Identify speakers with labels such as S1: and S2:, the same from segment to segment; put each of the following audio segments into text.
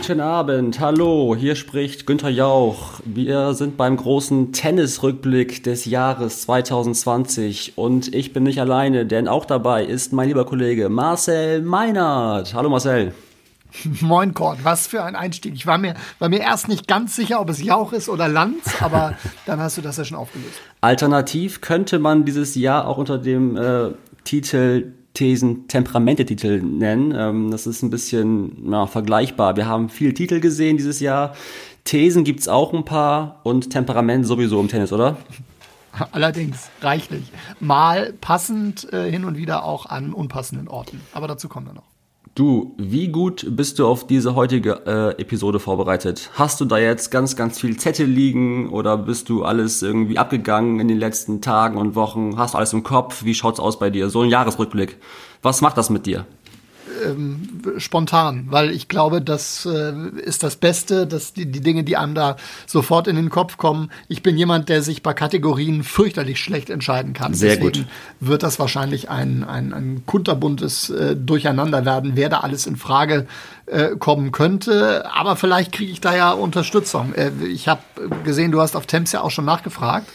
S1: Guten Abend, hallo, hier spricht Günther Jauch. Wir sind beim großen Tennisrückblick des Jahres 2020 und ich bin nicht alleine, denn auch dabei ist mein lieber Kollege Marcel Meinert. Hallo Marcel.
S2: Moin Gott, was für ein Einstieg. Ich war mir, war mir erst nicht ganz sicher, ob es Jauch ist oder Lanz, aber dann hast du das ja schon aufgelöst.
S1: Alternativ könnte man dieses Jahr auch unter dem äh, Titel Thesen Temperamentetitel nennen. Ähm, das ist ein bisschen ja, vergleichbar. Wir haben viele Titel gesehen dieses Jahr. Thesen gibt es auch ein paar und Temperament sowieso im Tennis, oder?
S2: Allerdings reichlich. Mal passend äh, hin und wieder auch an unpassenden Orten. Aber dazu kommen wir noch.
S1: Du, wie gut bist du auf diese heutige äh, Episode vorbereitet? Hast du da jetzt ganz, ganz viel Zettel liegen oder bist du alles irgendwie abgegangen in den letzten Tagen und Wochen? Hast du alles im Kopf? Wie schaut's aus bei dir? So ein Jahresrückblick. Was macht das mit dir?
S2: Ähm, spontan, weil ich glaube, das äh, ist das Beste, dass die, die Dinge, die einem da sofort in den Kopf kommen. Ich bin jemand, der sich bei Kategorien fürchterlich schlecht entscheiden kann.
S1: Sehr
S2: Deswegen
S1: gut.
S2: wird das wahrscheinlich ein, ein, ein kunterbuntes äh, Durcheinander werden, wer da alles in Frage äh, kommen könnte. Aber vielleicht kriege ich da ja Unterstützung. Äh, ich habe gesehen, du hast auf Temps ja auch schon nachgefragt.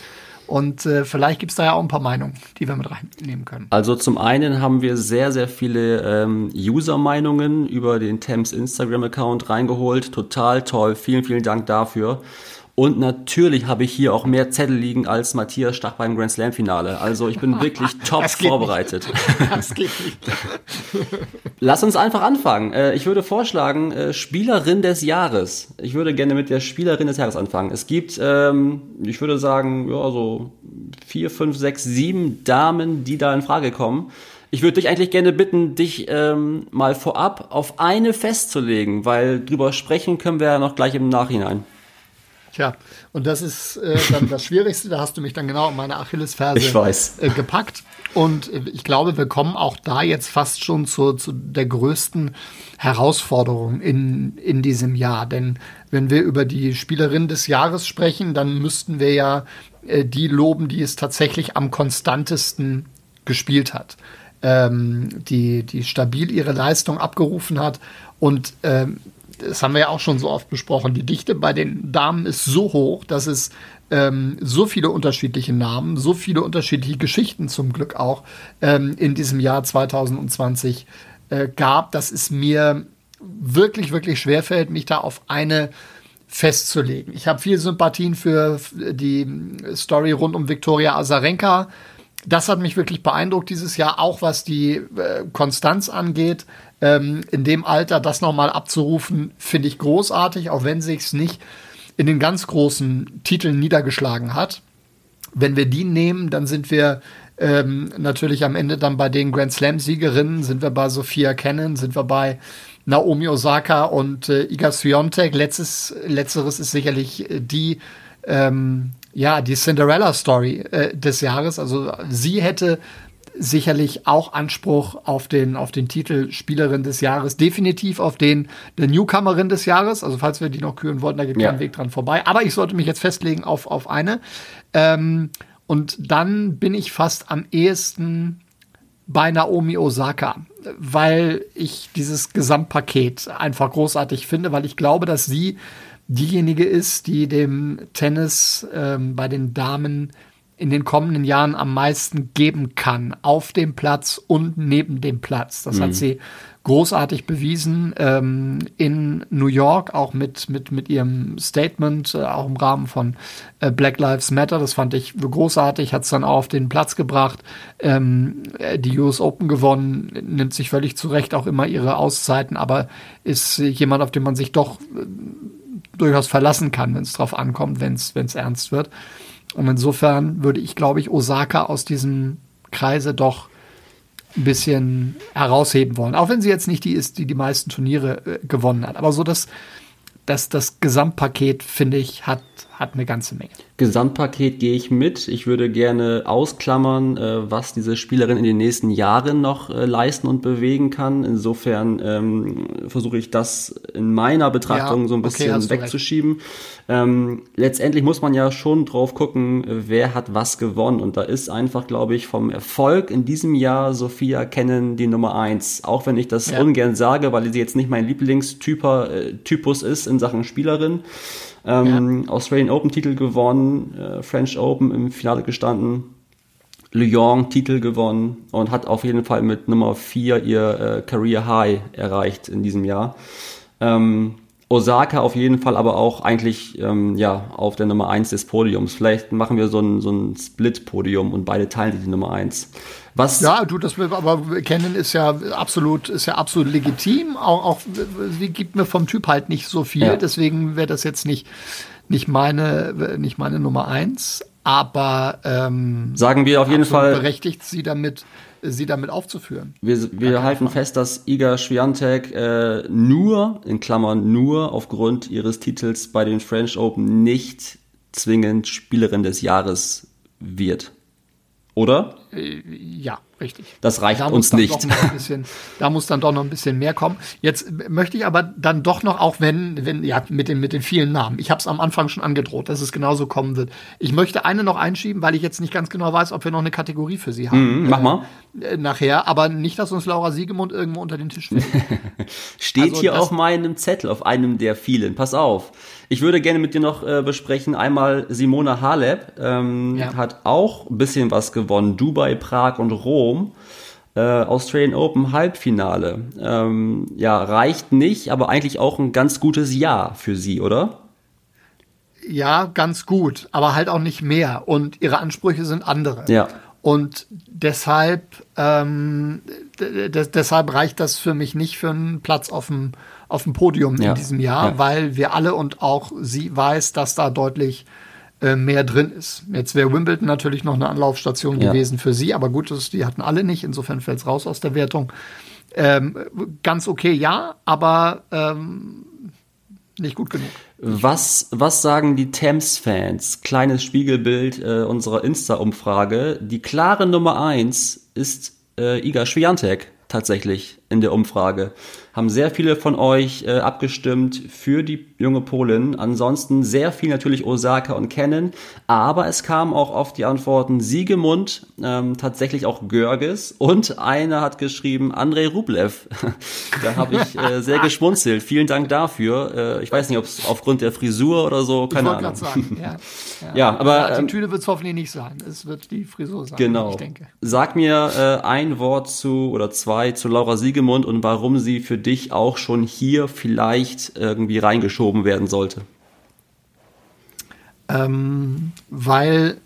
S2: Und äh, vielleicht gibt es da ja auch ein paar Meinungen, die wir mit reinnehmen können.
S1: Also zum einen haben wir sehr, sehr viele ähm, User-Meinungen über den Thames Instagram-Account reingeholt. Total toll. Vielen, vielen Dank dafür. Und natürlich habe ich hier auch mehr Zettel liegen als Matthias Stach beim Grand Slam Finale. Also ich bin wirklich top
S2: Das
S1: vorbereitet.
S2: Das geht nicht.
S1: Lass uns einfach anfangen. Äh, Ich würde vorschlagen, äh, Spielerin des Jahres. Ich würde gerne mit der Spielerin des Jahres anfangen. Es gibt, ähm, ich würde sagen, ja, so vier, fünf, sechs, sieben Damen, die da in Frage kommen. Ich würde dich eigentlich gerne bitten, dich ähm, mal vorab auf eine festzulegen, weil drüber sprechen können wir ja noch gleich im Nachhinein.
S2: Tja, und das ist äh, dann das Schwierigste. Da hast du mich dann genau in meine Achillesferse
S1: Ich weiß.
S2: Äh, gepackt. Und äh, ich glaube, wir kommen auch da jetzt fast schon zu, zu der größten Herausforderung in, in diesem Jahr. Denn wenn wir über die Spielerin des Jahres sprechen, dann müssten wir ja äh, die loben, die es tatsächlich am konstantesten gespielt hat. Ähm, die, die stabil ihre Leistung abgerufen hat. Und ähm, das haben wir ja auch schon so oft besprochen, die Dichte bei den Damen ist so hoch, dass es ähm, so viele unterschiedliche Namen, so viele unterschiedliche Geschichten zum Glück auch ähm, in diesem Jahr 2020 äh, gab, dass es mir wirklich, wirklich schwerfällt, mich da auf eine festzulegen. Ich habe viel Sympathien für die Story rund um Viktoria Azarenka. Das hat mich wirklich beeindruckt dieses Jahr, auch was die äh, Konstanz angeht. Ähm, in dem Alter das nochmal abzurufen, finde ich großartig, auch wenn sich's nicht in den ganz großen Titeln niedergeschlagen hat. Wenn wir die nehmen, dann sind wir ähm, natürlich am Ende dann bei den Grand Slam-Siegerinnen, sind wir bei Sophia Cannon, sind wir bei Naomi Osaka und äh, Iga Swiatek. Letzteres ist sicherlich äh, die, ähm, ja, die Cinderella-Story äh, des Jahres. Also sie hätte sicherlich auch Anspruch auf den, auf den Titel Spielerin des Jahres, definitiv auf den der Newcomerin des Jahres. Also falls wir die noch küren wollten, da geht
S1: Ja.
S2: kein Weg dran vorbei. Aber ich sollte mich jetzt festlegen auf, auf eine. Ähm, und dann bin ich fast am ehesten bei Naomi Osaka, weil ich dieses Gesamtpaket einfach großartig finde, weil ich glaube, dass sie diejenige ist, die dem Tennis ähm, bei den Damen in den kommenden Jahren am meisten geben kann, auf dem Platz und neben dem Platz. Das hat sie großartig bewiesen ähm, in New York, auch mit, mit, mit ihrem Statement, äh, auch im Rahmen von äh, Black Lives Matter. Das fand ich großartig, hat es dann auch auf den Platz gebracht, ähm, äh, die US Open gewonnen, nimmt sich völlig zurecht auch immer ihre Auszeiten, aber ist jemand, auf den man sich doch äh, durchaus verlassen kann, wenn es drauf ankommt, wenn es ernst wird. Und insofern würde ich, glaube ich, Osaka aus diesem Kreise doch ein bisschen herausheben wollen. Auch wenn sie jetzt nicht die ist, die die meisten Turniere äh, gewonnen hat. Aber so das das, das Gesamtpaket, finde ich, hat, hat eine ganze Menge.
S1: Gesamtpaket gehe ich mit. Ich würde gerne ausklammern, äh, was diese Spielerin in den nächsten Jahren noch äh, leisten und bewegen kann. Insofern ähm, versuche ich das in meiner Betrachtung ja, so ein bisschen okay, wegzuschieben. Ähm, letztendlich muss man ja schon drauf gucken, wer hat was gewonnen. Und da ist einfach, glaube ich, vom Erfolg in diesem Jahr Sophia Kennen die Nummer eins. Auch wenn ich das ja. ungern sage, weil sie jetzt nicht mein Lieblingstypus äh, ist in Sachen Spielerin. Ähm, ja. Australian Open Titel gewonnen, äh, French Open im Finale gestanden, Lyon Titel gewonnen und hat auf jeden Fall mit Nummer 4 ihr äh, Career High erreicht in diesem Jahr. Ähm, Osaka auf jeden Fall aber auch eigentlich ähm, ja, auf der Nummer 1 des Podiums. Vielleicht machen wir so ein, so ein Split-Podium und beide teilen die Nummer 1.
S2: Was ja, du, das aber kennen ist ja absolut, ist ja absolut legitim. Auch, auch sie gibt mir vom Typ halt nicht so viel, ja. deswegen wäre das jetzt nicht, nicht meine, nicht meine Nummer eins. Aber ähm,
S1: sagen wir auf jeden Fall
S2: berechtigt, sie damit, sie damit aufzuführen.
S1: Wir, wir halten Fall. fest, dass Iga Swiatek äh, nur in Klammern nur aufgrund ihres Titels bei den French Open nicht zwingend Spielerin des Jahres wird. Oder?
S2: Äh, ja, richtig.
S1: Das reicht da uns nicht.
S2: Bisschen, da muss dann doch noch ein bisschen mehr kommen. Jetzt möchte ich aber dann doch noch, auch wenn, wenn ja, mit den, mit den vielen Namen. Ich habe es am Anfang schon angedroht, dass es genauso kommen wird. Ich möchte eine noch einschieben, weil ich jetzt nicht ganz genau weiß, ob wir noch eine Kategorie für sie haben.
S1: Mhm, mach mal.
S2: Äh, nachher, aber nicht, dass uns Laura Siegemund irgendwo unter den Tisch fällt.
S1: Steht also, hier auf meinem Zettel, auf einem der vielen. Pass auf. Ich würde gerne mit dir noch äh, besprechen, einmal Simona Halep ähm, ja. hat auch ein bisschen was gewonnen. Dubai, Prag und Rom. Äh, Australian Open Halbfinale. Ähm, ja, reicht nicht, aber eigentlich auch ein ganz gutes Jahr für sie, oder?
S2: Ja, ganz gut, aber halt auch nicht mehr. Und ihre Ansprüche sind andere.
S1: Ja.
S2: Und deshalb, ähm, deshalb reicht das für mich nicht für einen Platz auf dem, auf dem Podium ja. in diesem Jahr, ja. weil wir alle und auch sie weiß, dass da deutlich äh, mehr drin ist. Jetzt wäre Wimbledon natürlich noch eine Anlaufstation ja. gewesen für sie, aber gut, das, die hatten alle nicht, insofern fällt es raus aus der Wertung. Ähm, ganz okay, ja, aber ähm, nicht gut genug.
S1: Was, was sagen die Thames-Fans? Kleines Spiegelbild äh, unserer Insta-Umfrage. Die klare Nummer eins ist äh, Iga Swiatek tatsächlich in der Umfrage haben sehr viele von euch äh, abgestimmt für die junge Polin. Ansonsten sehr viel natürlich Osaka und Kennen, aber es kamen auch oft die Antworten Siegemund, ähm, tatsächlich auch Görges und einer hat geschrieben Andrei Rublev. da habe ich äh, sehr geschmunzelt. Vielen Dank dafür. Äh, ich weiß nicht, ob es aufgrund der Frisur oder so, keine ich Ahnung. Sagen, ja,
S2: ja. ja, aber die Attitüde ähm, wird es hoffentlich nicht sein. Es wird die Frisur sein,
S1: genau.
S2: ich denke.
S1: Sag mir äh, ein Wort zu oder zwei zu Laura Siegemund und warum sie für dich auch schon hier vielleicht irgendwie reingeschoben werden sollte?
S2: Ähm, weil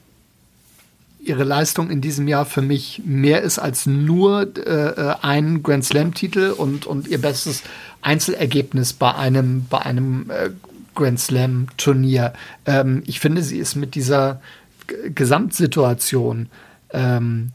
S2: ihre Leistung in diesem Jahr für mich mehr ist als nur äh, ein Grand Slam-Titel und, und ihr bestes Einzelergebnis bei einem, bei einem äh, Grand Slam-Turnier. Ähm, ich finde, sie ist mit dieser G Gesamtsituation ähm,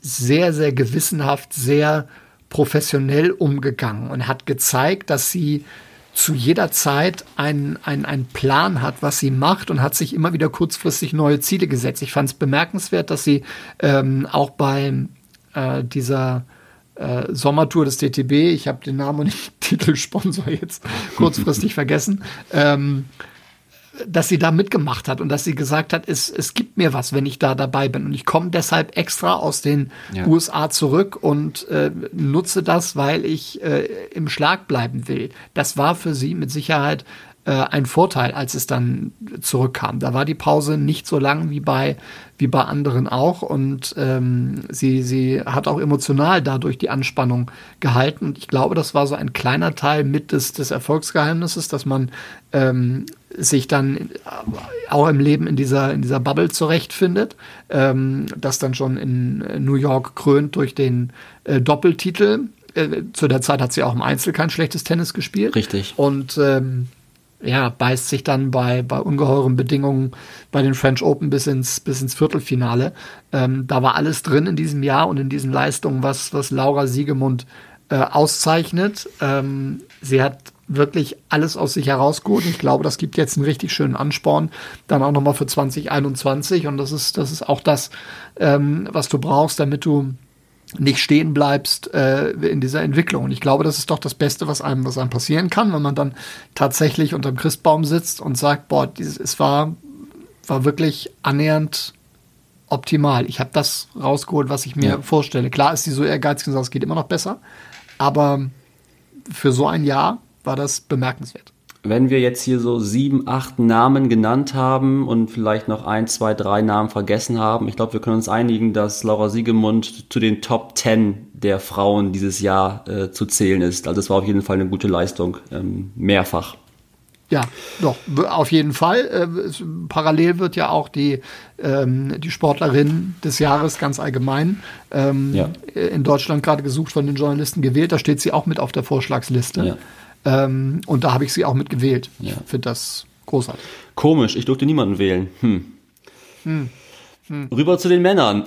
S2: sehr, sehr gewissenhaft, sehr professionell umgegangen und hat gezeigt, dass sie zu jeder Zeit einen, einen, Plan hat, was sie macht und hat sich immer wieder kurzfristig neue Ziele gesetzt. Ich fand es bemerkenswert, dass sie ähm, auch bei äh, dieser äh, Sommertour des DTB, ich habe den Namen und den Titelsponsor jetzt kurzfristig vergessen, ähm, dass sie da mitgemacht hat und dass sie gesagt hat, es, es gibt mir was, wenn ich da dabei bin. Und ich komme deshalb extra aus den ja. USA zurück und äh, nutze das, weil ich äh, im Schlag bleiben will. Das war für sie mit Sicherheit äh, ein Vorteil, als es dann zurückkam. Da war die Pause nicht so lang wie bei, wie bei anderen auch und ähm, sie, sie hat auch emotional dadurch die Anspannung gehalten. Und ich glaube, das war so ein kleiner Teil mit des, des Erfolgsgeheimnisses, dass man ähm, sich dann auch im Leben in dieser, in dieser Bubble zurechtfindet, ähm, das dann schon in New York krönt durch den äh, Doppeltitel. Äh, zu der Zeit hat sie auch im Einzel kein schlechtes Tennis gespielt.
S1: Richtig.
S2: Und ähm, ja, beißt sich dann bei, bei ungeheuren Bedingungen bei den French Open bis ins, bis ins Viertelfinale. Ähm, da war alles drin in diesem Jahr und in diesen Leistungen, was, was Laura Siegemund äh, auszeichnet. Ähm, sie hat wirklich alles aus sich herausgeholt. Ich glaube, das gibt jetzt einen richtig schönen Ansporn, dann auch nochmal für 2021. Und das ist, das ist auch das, ähm, was du brauchst, damit du nicht stehen bleibst äh, in dieser Entwicklung. Und ich glaube, das ist doch das Beste, was einem, was einem passieren kann, wenn man dann tatsächlich unterm Christbaum sitzt und sagt, boah, dieses, es war, war wirklich annähernd optimal. Ich habe das rausgeholt, was ich mir ja. vorstelle. Klar ist sie so ehrgeizig und sagt, es geht immer noch besser, aber für so ein Jahr war das bemerkenswert.
S1: Wenn wir jetzt hier so sieben, acht Namen genannt haben und vielleicht noch ein, zwei, drei Namen vergessen haben, ich glaube, wir können uns einigen, dass Laura Siegemund zu den Top Ten der Frauen dieses Jahr äh, zu zählen ist. Also es war auf jeden Fall eine gute Leistung, ähm, mehrfach.
S2: Ja, doch, auf jeden Fall. Äh, parallel wird ja auch die, ähm, die Sportlerin des Jahres ganz allgemein ähm, ja. in Deutschland gerade gesucht von den Journalisten gewählt. Da steht sie auch mit auf der Vorschlagsliste. Ja. Ähm, und da habe ich sie auch mit gewählt. Ja. Ich finde das großartig.
S1: Komisch, ich durfte niemanden wählen. Hm. Hm. Hm. Rüber zu den Männern.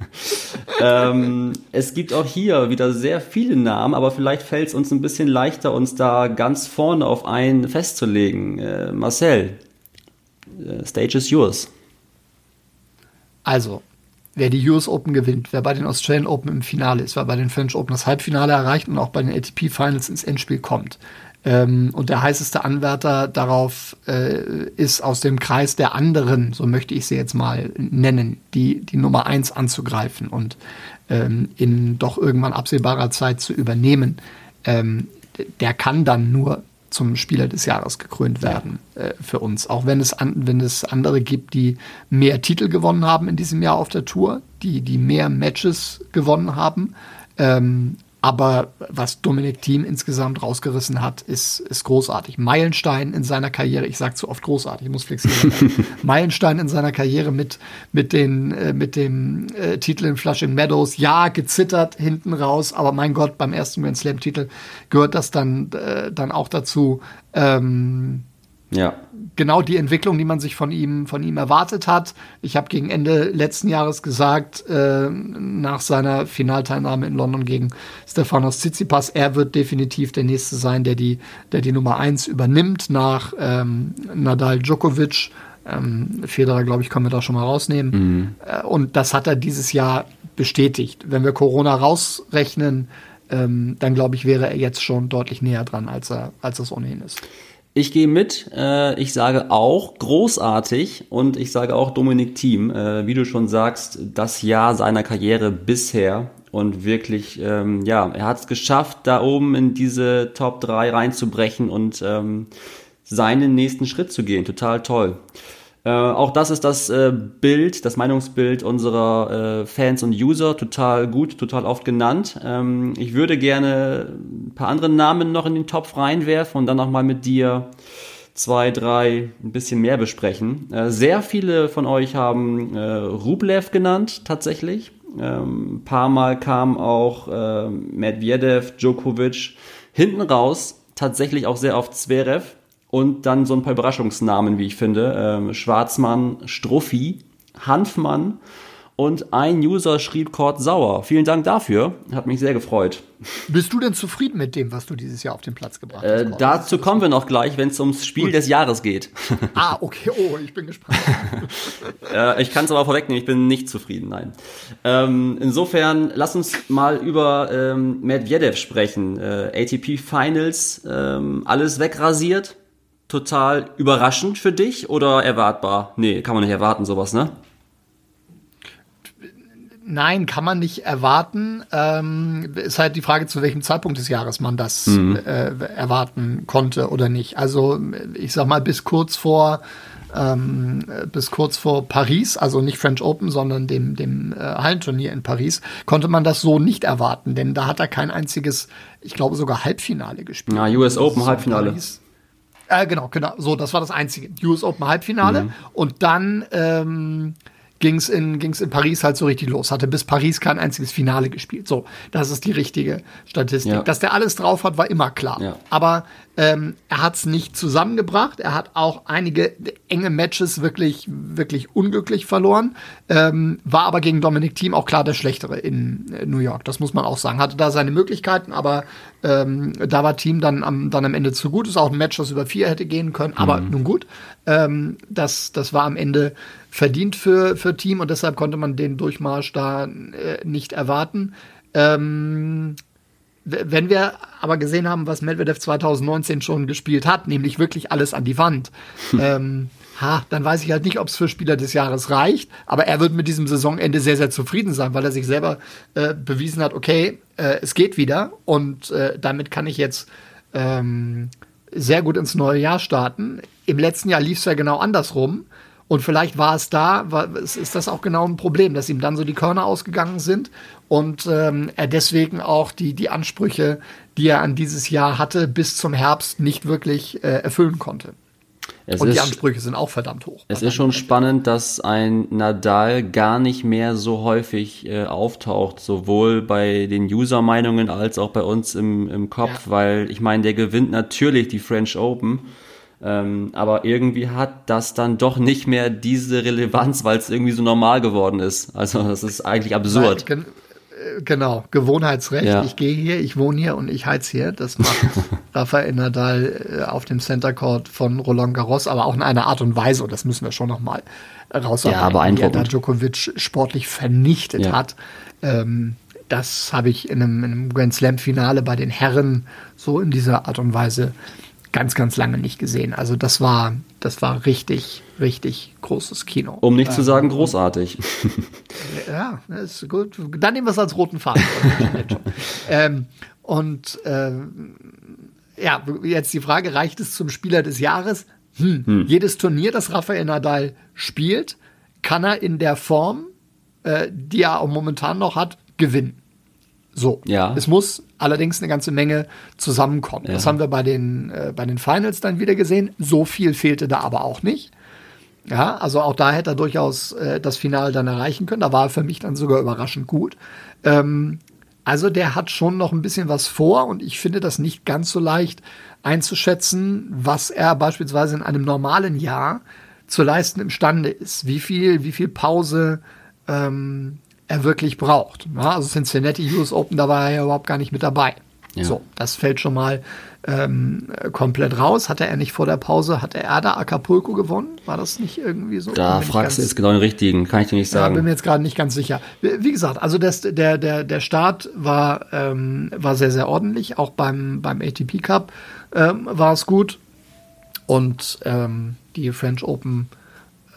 S1: ähm, es gibt auch hier wieder sehr viele Namen, aber vielleicht fällt es uns ein bisschen leichter, uns da ganz vorne auf einen festzulegen. Äh, Marcel, äh, Stage is yours.
S2: Also, wer die US Open gewinnt, wer bei den Australian Open im Finale ist, wer bei den French Open das Halbfinale erreicht und auch bei den ATP Finals ins Endspiel kommt. Ähm, und der heißeste Anwärter darauf äh, ist aus dem Kreis der anderen, so möchte ich sie jetzt mal nennen, die, die Nummer eins anzugreifen und ähm, in doch irgendwann absehbarer Zeit zu übernehmen. Ähm, der kann dann nur zum Spieler des Jahres gekrönt werden äh, für uns. Auch wenn es, an, wenn es andere gibt, die mehr Titel gewonnen haben in diesem Jahr auf der Tour, die, die mehr Matches gewonnen haben. Ähm, aber was Dominik Thiem insgesamt rausgerissen hat, ist, ist großartig. Meilenstein in seiner Karriere, ich sage zu oft großartig, ich muss flexibel werden. Meilenstein in seiner Karriere mit, mit, den, äh, mit dem äh, Titel in Flushing Meadows. Ja, gezittert hinten raus, aber mein Gott, beim ersten Grand Slam-Titel gehört das dann, äh, dann auch dazu. Ähm, ja. Genau die Entwicklung, die man sich von ihm, von ihm erwartet hat. Ich habe gegen Ende letzten Jahres gesagt, äh, nach seiner Finalteilnahme in London gegen Stefanos Tsitsipas, er wird definitiv der nächste sein, der die, der die Nummer eins übernimmt nach ähm, Nadal Djokovic. Ähm, Federer, glaube ich, können wir da schon mal rausnehmen. Mhm. Äh, und das hat er dieses Jahr bestätigt. Wenn wir Corona rausrechnen, ähm, dann glaube ich, wäre er jetzt schon deutlich näher dran, als er, als es ohnehin ist.
S1: Ich gehe mit. Äh, ich sage auch großartig und ich sage auch Dominik Thiem. Äh, wie du schon sagst, das Jahr seiner Karriere bisher und wirklich, ähm, ja, er hat es geschafft, da oben in diese Top 3 reinzubrechen und ähm, seinen nächsten Schritt zu gehen. Total toll. Äh, auch das ist das äh, Bild, das Meinungsbild unserer äh, Fans und User, total gut, total oft genannt. Ähm, ich würde gerne ein paar andere Namen noch in den Topf reinwerfen und dann nochmal mit dir zwei, drei ein bisschen mehr besprechen. Äh, sehr viele von euch haben äh, Rublev genannt, tatsächlich. Ähm, ein paar Mal kam auch Medvedev, Djokovic. Hinten raus tatsächlich auch sehr oft Zverev und dann so ein paar Überraschungsnamen, wie ich finde. Ähm, Schwarzmann, Struffi, Hanfmann und ein User schrieb Kurt Sauer. Vielen Dank dafür. Hat mich sehr gefreut.
S2: Bist du denn zufrieden mit dem, was du dieses Jahr auf den Platz gebracht
S1: hast? Äh, dazu kommen wir noch gleich, wenn es ums Spiel Gut. des Jahres geht.
S2: Ah, okay. Oh, ich bin gespannt.
S1: äh, ich kann es aber vorwegnehmen, ich bin nicht zufrieden, nein. Ähm, insofern, lass uns mal über ähm, Medvedev sprechen. Äh, ATP Finals, ähm, alles wegrasiert total überraschend für dich oder erwartbar? Nee, kann man nicht erwarten, sowas, ne?
S2: Nein, kann man nicht erwarten. Ähm, ist halt die Frage, zu welchem Zeitpunkt des Jahres man das mhm. äh, erwarten konnte oder nicht. Also ich sag mal bis kurz vor ähm, bis kurz vor Paris, also nicht French Open, sondern dem dem äh, Hallenturnier in Paris, konnte man das so nicht erwarten, denn da hat er kein einziges, ich glaube sogar Halbfinale gespielt.
S1: Ja, US Open Halbfinale. Paris.
S2: Äh, genau, genau. So, das war das einzige. US Open Halbfinale. Mhm. Und dann ähm, ging es in, ging's in Paris halt so richtig los. Hatte bis Paris kein einziges Finale gespielt. So, das ist die richtige Statistik. Ja. Dass der alles drauf hat, war immer klar. Ja. Aber Ähm, er hat es nicht zusammengebracht. Er hat auch einige enge Matches wirklich, wirklich unglücklich verloren. Ähm, war aber gegen Dominic Thiem auch klar der Schlechtere in äh, New York. Das muss man auch sagen. Hatte da seine Möglichkeiten, aber ähm, da war Team dann am, dann am Ende zu gut. Ist auch ein Match, das über vier hätte gehen können. Aber mhm. nun gut. Ähm, das, das war am Ende verdient für, für Team und deshalb konnte man den Durchmarsch da äh, nicht erwarten. Ähm, wenn wir aber gesehen haben, was Medvedev 2019 schon gespielt hat, nämlich wirklich alles an die Wand, ähm, ha, dann weiß ich halt nicht, ob es für Spieler des Jahres reicht. Aber er wird mit diesem Saisonende sehr, sehr zufrieden sein, weil er sich selber äh, bewiesen hat, okay, äh, es geht wieder und äh, damit kann ich jetzt ähm, sehr gut ins neue Jahr starten. Im letzten Jahr lief es ja genau andersrum. Und vielleicht war es da, war, ist das auch genau ein Problem, dass ihm dann so die Körner ausgegangen sind und ähm, er deswegen auch die, die Ansprüche, die er an dieses Jahr hatte, bis zum Herbst nicht wirklich äh, erfüllen konnte. Es und ist, die Ansprüche sind auch verdammt hoch.
S1: Es ist schon spannend, dass ein Nadal gar nicht mehr so häufig äh, auftaucht, sowohl bei den User-Meinungen als auch bei uns im, im Kopf, ja. weil ich meine, der gewinnt natürlich die French Open ähm, aber irgendwie hat das dann doch nicht mehr diese Relevanz, weil es irgendwie so normal geworden ist. Also das ist eigentlich absurd.
S2: Äh, genau, Gewohnheitsrecht. Ja. Ich gehe hier, ich wohne hier und ich heiz hier. Das macht Rafael Nadal äh, auf dem Center Court von Roland Garros, aber auch in einer Art und Weise, und das müssen wir schon noch mal rausarbeiten,
S1: ja, wie er
S2: da Djokovic sportlich vernichtet ja. hat. Ähm, das habe ich in einem, in einem Grand Slam Finale bei den Herren so in dieser Art und Weise ganz, ganz lange nicht gesehen. Also das war, das war richtig, richtig großes Kino.
S1: Um nicht zu sagen großartig.
S2: Ja, ist gut. Dann nehmen wir es als roten Faden. ähm, und ähm, ja, jetzt die Frage, reicht es zum Spieler des Jahres? Hm. Hm. Jedes Turnier, das Rafael Nadal spielt, kann er in der Form, äh, die er auch momentan noch hat, gewinnen. So. Ja. Es muss allerdings eine ganze Menge zusammenkommen. Ja. Das haben wir bei den, äh, bei den Finals dann wieder gesehen. So viel fehlte da aber auch nicht. Ja, also auch da hätte er durchaus äh, das Finale dann erreichen können. Da war er für mich dann sogar überraschend gut. Ähm, also der hat schon noch ein bisschen was vor und ich finde das nicht ganz so leicht einzuschätzen, was er beispielsweise in einem normalen Jahr zu leisten imstande ist. Wie viel, wie viel Pause ähm, er wirklich braucht. Ja, also Cincinnati US Open, da war er ja überhaupt gar nicht mit dabei. Ja. So, das fällt schon mal ähm, komplett raus. Hatte er nicht vor der Pause, hatte er da Acapulco gewonnen? War das nicht irgendwie so?
S1: Da fragst du jetzt genau den richtigen, kann ich dir nicht sagen.
S2: Ja, bin mir jetzt gerade nicht ganz sicher. Wie gesagt, also das, der, der, der Start war, ähm, war sehr, sehr ordentlich. Auch beim, beim ATP Cup ähm, war es gut. Und ähm, die French Open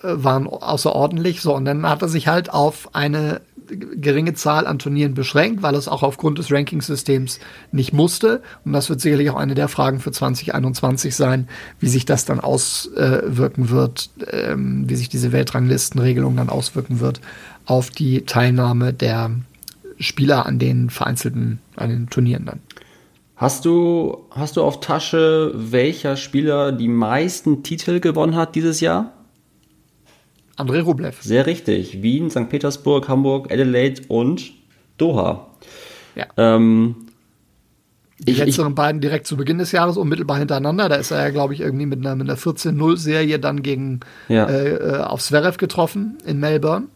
S2: äh, waren außerordentlich. So, und dann hat er sich halt auf eine geringe Zahl an Turnieren beschränkt, weil es auch aufgrund des Rankingsystems nicht musste. Und das wird sicherlich auch eine der Fragen für 2021 sein, wie sich das dann auswirken wird, ähm, wie sich diese Weltranglistenregelung dann auswirken wird auf die Teilnahme der Spieler an den vereinzelten, an den Turnieren dann.
S1: Hast du, hast du auf Tasche, welcher Spieler die meisten Titel gewonnen hat dieses Jahr?
S2: André Rublev.
S1: Sehr richtig. Wien, St. Petersburg, Hamburg, Adelaide und Doha.
S2: Ja. Ähm, die ich, letzteren ich, beiden direkt zu Beginn des Jahres unmittelbar hintereinander. Da ist er ja, glaube ich, irgendwie mit einer, mit einer 14-0-Serie dann gegen ja. äh, äh auf Zverev getroffen in Melbourne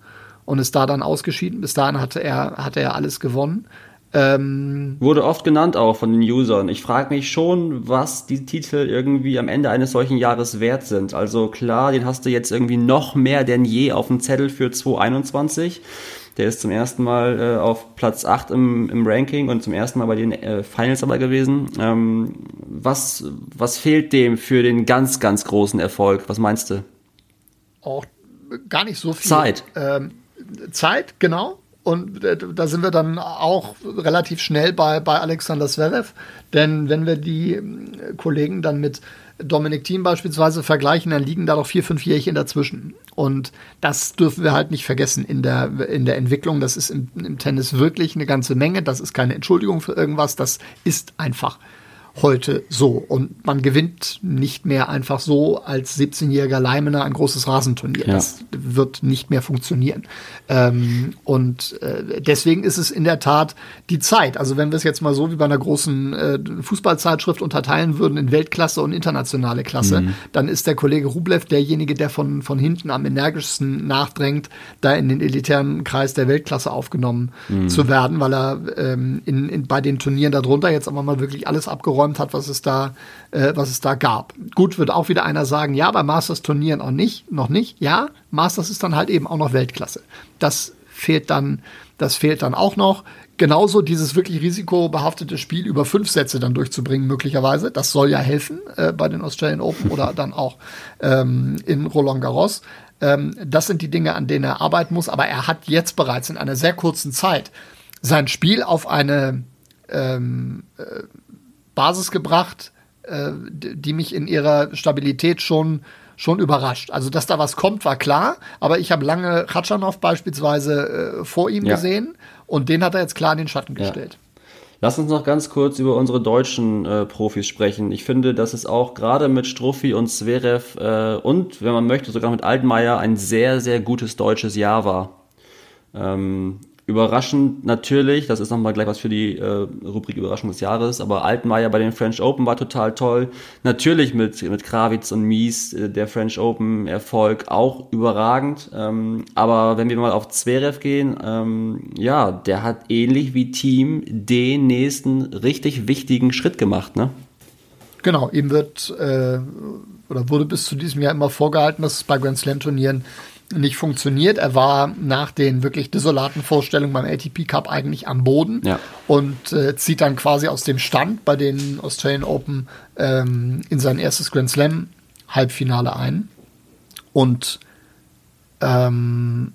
S2: und ist da dann ausgeschieden. Bis dahin hatte er, hatte er alles gewonnen.
S1: Ähm, Wurde oft genannt auch von den Usern. Ich frage mich schon, was die Titel irgendwie am Ende eines solchen Jahres wert sind. Also klar, den hast du jetzt irgendwie noch mehr denn je auf dem Zettel für 2021. Der ist zum ersten Mal äh, auf Platz 8 im, im Ranking und zum ersten Mal bei den äh, Finals dabei gewesen. Ähm, was, was fehlt dem für den ganz, ganz großen Erfolg? Was meinst du?
S2: Auch gar nicht so viel.
S1: Zeit.
S2: Ähm, Zeit, genau. Und äh, da sind wir dann auch relativ schnell bei, bei Alexander Zverev. Denn wenn wir die äh, Kollegen dann mit Dominik Thiem beispielsweise vergleichen, dann liegen da doch vier, fünf Jährchen dazwischen. Und das dürfen wir halt nicht vergessen in der, in der Entwicklung. Das ist im, im Tennis wirklich eine ganze Menge. Das ist keine Entschuldigung für irgendwas. Das ist einfach. Heute so. Und man gewinnt nicht mehr einfach so als 17-jähriger Leimener ein großes Rasenturnier. Ja. Das wird nicht mehr funktionieren. Ähm, und äh, deswegen ist es in der Tat die Zeit. Also wenn wir es jetzt mal so wie bei einer großen äh, Fußballzeitschrift unterteilen würden in Weltklasse und internationale Klasse, mhm. dann ist der Kollege Rublev derjenige, der von, von hinten am energischsten nachdrängt, da in den elitären Kreis der Weltklasse aufgenommen mhm. zu werden, weil er ähm, in, in, bei den Turnieren darunter jetzt aber mal wirklich alles abgeräumt hat, was es da, äh, was es da gab. Gut, wird auch wieder einer sagen, ja, bei Masters-Turnieren auch nicht, noch nicht. Ja, Masters ist dann halt eben auch noch Weltklasse. Das fehlt dann, das fehlt dann auch noch. Genauso dieses wirklich risikobehaftete Spiel über fünf Sätze dann durchzubringen, möglicherweise. Das soll ja helfen äh, bei den Australian Open oder dann auch ähm, in Roland Garros. Ähm, das sind die Dinge, an denen er arbeiten muss. Aber er hat jetzt bereits in einer sehr kurzen Zeit sein Spiel auf eine ähm, äh, Basis gebracht, äh, die mich in ihrer Stabilität schon schon überrascht. Also, dass da was kommt, war klar, aber ich habe lange Ratschanow beispielsweise äh, vor ihm ja. gesehen und den hat er jetzt klar in den Schatten gestellt. Ja.
S1: Lass uns noch ganz kurz über unsere deutschen äh, Profis sprechen. Ich finde, dass es auch gerade mit Struffi und Zverev äh, und, wenn man möchte, sogar mit Altmaier ein sehr, sehr gutes deutsches Jahr war. Ähm, Überraschend natürlich, das ist nochmal gleich was für die äh, Rubrik Überraschung des Jahres, aber Altmaier bei den French Open war total toll. Natürlich mit, mit Krawitz und Mies, äh, der French Open Erfolg auch überragend. Ähm, aber wenn wir mal auf Zverev gehen, ähm, ja, der hat ähnlich wie Team den nächsten richtig wichtigen Schritt gemacht, ne?
S2: Genau, ihm wird äh, oder wurde bis zu diesem Jahr immer vorgehalten, dass es bei Grand Slam Turnieren nicht funktioniert. Er war nach den wirklich desolaten Vorstellungen beim ATP Cup eigentlich am Boden ja. und äh, zieht dann quasi aus dem Stand bei den Australian Open ähm, in sein erstes Grand Slam Halbfinale ein. Und ähm,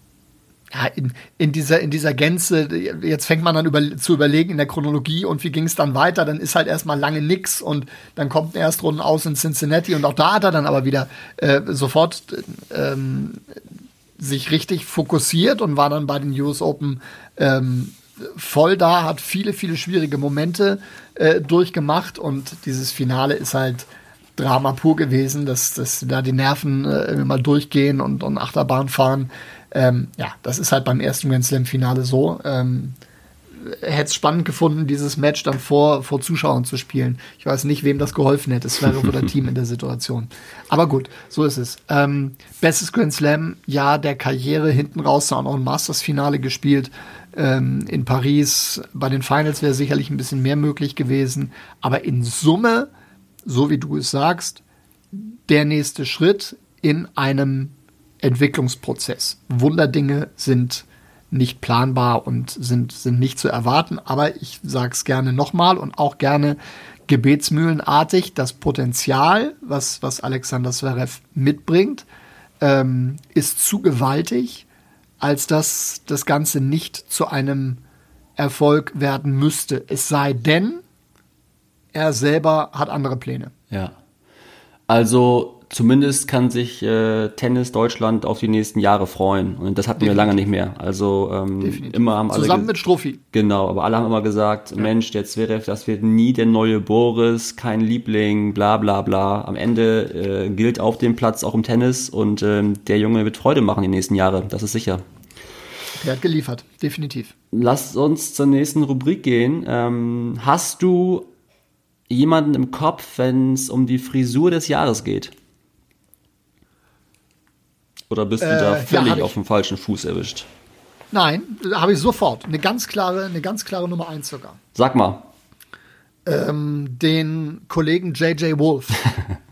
S2: ja, in, in, dieser, in dieser Gänze, jetzt fängt man dann über, zu überlegen in der Chronologie und wie ging es dann weiter, dann ist halt erstmal lange nix und dann kommt ein Erstrunden aus in Cincinnati und auch da hat er dann aber wieder äh, sofort ähm, sich richtig fokussiert und war dann bei den US Open ähm, voll da, hat viele, viele schwierige Momente äh, durchgemacht und dieses Finale ist halt Drama pur gewesen, dass, dass da die Nerven äh, mal durchgehen und, und Achterbahn fahren. Ähm, ja, das ist halt beim ersten Grand Slam Finale so. Ähm, hätte es spannend gefunden, dieses Match dann vor, vor Zuschauern zu spielen. Ich weiß nicht, wem das geholfen hätte, Es wäre oder Team in der Situation. Aber gut, so ist es. Ähm, bestes Grand Slam, ja, der Karriere hinten raus, auch noch ein Masters-Finale gespielt ähm, in Paris. Bei den Finals wäre sicherlich ein bisschen mehr möglich gewesen. Aber in Summe, so wie du es sagst, der nächste Schritt in einem Entwicklungsprozess. Wunderdinge sind nicht planbar und sind, sind nicht zu erwarten. Aber ich sage es gerne nochmal und auch gerne gebetsmühlenartig, das Potenzial, was, was Alexander Zverev mitbringt, ähm, ist zu gewaltig, als dass das Ganze nicht zu einem Erfolg werden müsste. Es sei denn, er selber hat andere Pläne.
S1: Ja. Also zumindest kann sich äh, Tennis Deutschland auf die nächsten Jahre freuen. Und das hatten Definitiv. wir lange nicht mehr. Also ähm, immer haben
S2: alle zusammen mit Strophi.
S1: Genau, aber alle haben immer gesagt, ja. Mensch, der Zverev, das wird nie der neue Boris, kein Liebling, bla bla bla. Am Ende äh, gilt auf dem Platz auch im Tennis und ähm, der Junge wird Freude machen die nächsten Jahre. Das ist sicher.
S2: Der hat geliefert, definitiv.
S1: Lass uns zur nächsten Rubrik gehen. Ähm, hast du jemanden im Kopf, wenn es um die Frisur des Jahres geht? Oder bist du äh, da völlig ja, auf dem falschen Fuß erwischt?
S2: Nein, habe ich sofort. Eine ganz klare, eine ganz klare Nummer 1 sogar.
S1: Sag mal.
S2: Ähm, den Kollegen JJ Wolf.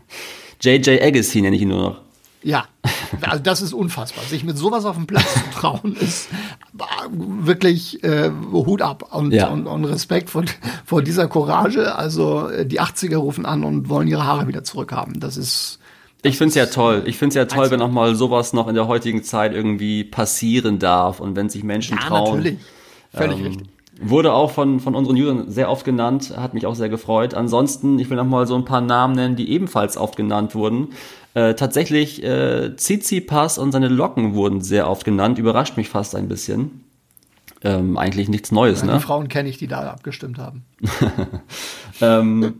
S1: JJ Agassi nenne ich ihn nur noch.
S2: Ja, also das ist unfassbar. Sich mit sowas auf dem Platz zu trauen, ist wirklich äh, Hut ab und, ja. und, und, Respekt vor, vor dieser Courage. Also äh, die 80er rufen an und wollen ihre Haare wieder zurückhaben. Das ist
S1: ich finde es ja toll. Ich finde es ja toll, wenn auch mal sowas noch in der heutigen Zeit irgendwie passieren darf und wenn sich Menschen ja, trauen. Natürlich.
S2: Völlig ähm, richtig.
S1: Wurde auch von, von unseren Usern sehr oft genannt, hat mich auch sehr gefreut. Ansonsten, ich will noch mal so ein paar Namen nennen, die ebenfalls oft genannt wurden. Äh, tatsächlich, äh, Tsitsipas und seine Locken wurden sehr oft genannt, überrascht mich fast ein bisschen. Ähm, eigentlich nichts Neues, ja,
S2: ne? Die Frauen kenne ich, die da abgestimmt haben.
S1: ähm,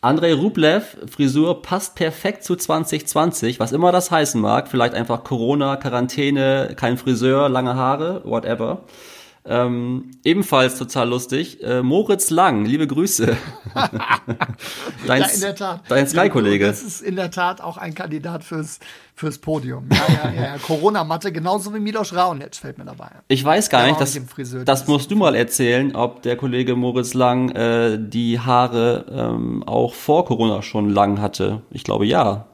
S1: Andrei Rublev, Frisur passt perfekt zu 2020, was immer das heißen mag. Vielleicht einfach Corona, Quarantäne, kein Friseur, lange Haare, whatever. Ähm, ebenfalls total lustig. Äh, Moritz Lang, liebe Grüße.
S2: dein, ja, der.
S1: Dein Sky-Kollege.
S2: Das ist in der Tat auch ein Kandidat fürs, fürs Podium. Ja, ja, ja. Corona-Matte, genauso wie Milos Raonic fällt mir dabei.
S1: Ich weiß gar nicht, das, das musst du mal erzählen, ob der Kollege Moritz Lang äh, die Haare ähm, auch vor Corona schon lang hatte. Ich glaube ja.